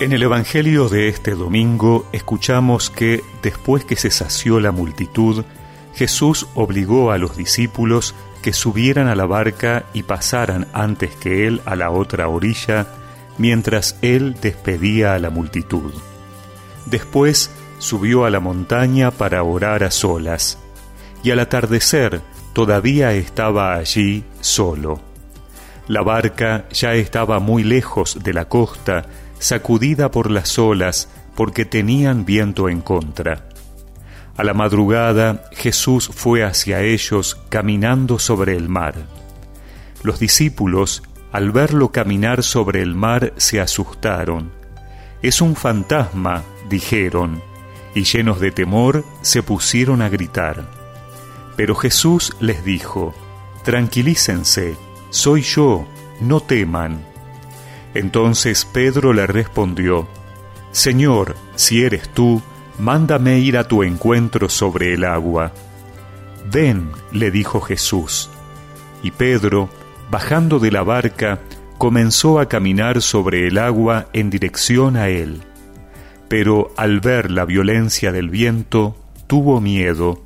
En el Evangelio de este domingo escuchamos que después que se sació la multitud, Jesús obligó a los discípulos que subieran a la barca y pasaran antes que él a la otra orilla, mientras él despedía a la multitud. Después subió a la montaña para orar a solas, y al atardecer todavía estaba allí solo. La barca ya estaba muy lejos de la costa, sacudida por las olas, porque tenían viento en contra. A la madrugada Jesús fue hacia ellos caminando sobre el mar. Los discípulos, al verlo caminar sobre el mar, se asustaron. Es un fantasma, dijeron, y llenos de temor se pusieron a gritar. Pero Jesús les dijo, Tranquilícense, soy yo, no teman. Entonces Pedro le respondió, Señor, si eres tú, mándame ir a tu encuentro sobre el agua. Ven, le dijo Jesús. Y Pedro, bajando de la barca, comenzó a caminar sobre el agua en dirección a él. Pero al ver la violencia del viento, tuvo miedo,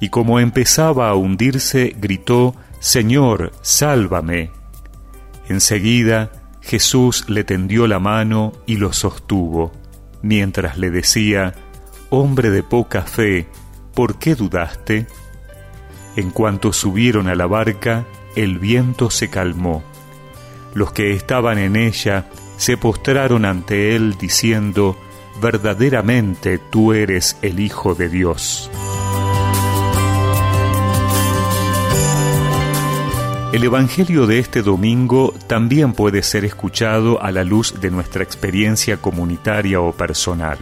y como empezaba a hundirse, gritó, Señor, sálvame. Enseguida Jesús le tendió la mano y lo sostuvo, mientras le decía, Hombre de poca fe, ¿por qué dudaste? En cuanto subieron a la barca, el viento se calmó. Los que estaban en ella se postraron ante él diciendo, Verdaderamente tú eres el Hijo de Dios. El Evangelio de este domingo también puede ser escuchado a la luz de nuestra experiencia comunitaria o personal.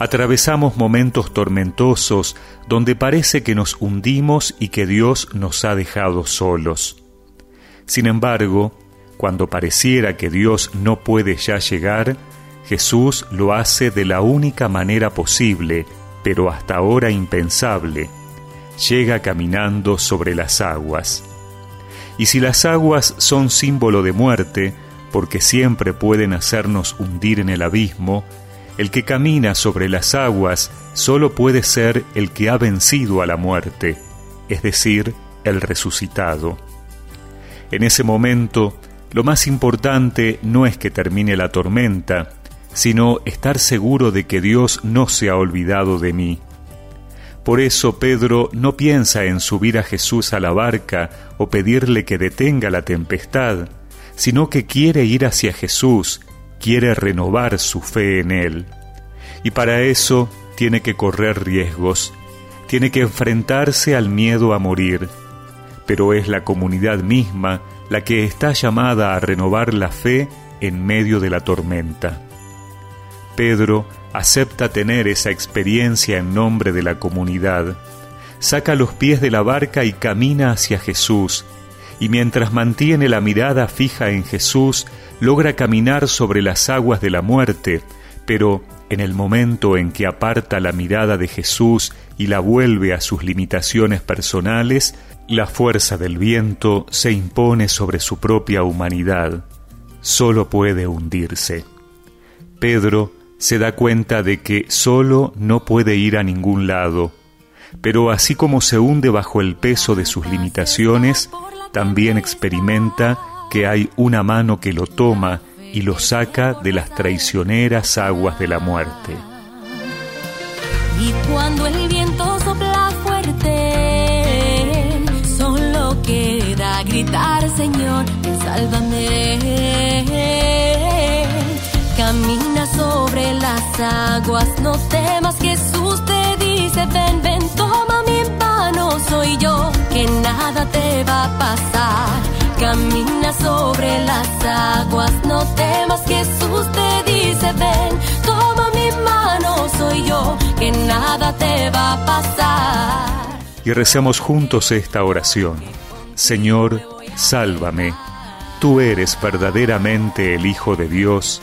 Atravesamos momentos tormentosos donde parece que nos hundimos y que Dios nos ha dejado solos. Sin embargo, cuando pareciera que Dios no puede ya llegar, Jesús lo hace de la única manera posible, pero hasta ahora impensable. Llega caminando sobre las aguas. Y si las aguas son símbolo de muerte, porque siempre pueden hacernos hundir en el abismo, el que camina sobre las aguas solo puede ser el que ha vencido a la muerte, es decir, el resucitado. En ese momento, lo más importante no es que termine la tormenta, sino estar seguro de que Dios no se ha olvidado de mí. Por eso Pedro no piensa en subir a Jesús a la barca o pedirle que detenga la tempestad, sino que quiere ir hacia Jesús quiere renovar su fe en Él. Y para eso tiene que correr riesgos, tiene que enfrentarse al miedo a morir, pero es la comunidad misma la que está llamada a renovar la fe en medio de la tormenta. Pedro acepta tener esa experiencia en nombre de la comunidad, saca los pies de la barca y camina hacia Jesús, y mientras mantiene la mirada fija en Jesús, logra caminar sobre las aguas de la muerte, pero en el momento en que aparta la mirada de Jesús y la vuelve a sus limitaciones personales, la fuerza del viento se impone sobre su propia humanidad. Solo puede hundirse. Pedro se da cuenta de que solo no puede ir a ningún lado, pero así como se hunde bajo el peso de sus limitaciones, también experimenta que hay una mano que lo toma y lo saca de las traicioneras aguas de la muerte. Y cuando el viento sopla fuerte, solo queda gritar, Señor, sálvame. Camina sobre las aguas, no temas, Jesús te dice, ven, ven, toma mi mano, soy yo, que nada te va a pasar Camina sobre las aguas, no temas, Jesús te dice, ven, toma mi mano, soy yo, que nada te va a pasar. Y recemos juntos esta oración. Señor, sálvame, tú eres verdaderamente el Hijo de Dios.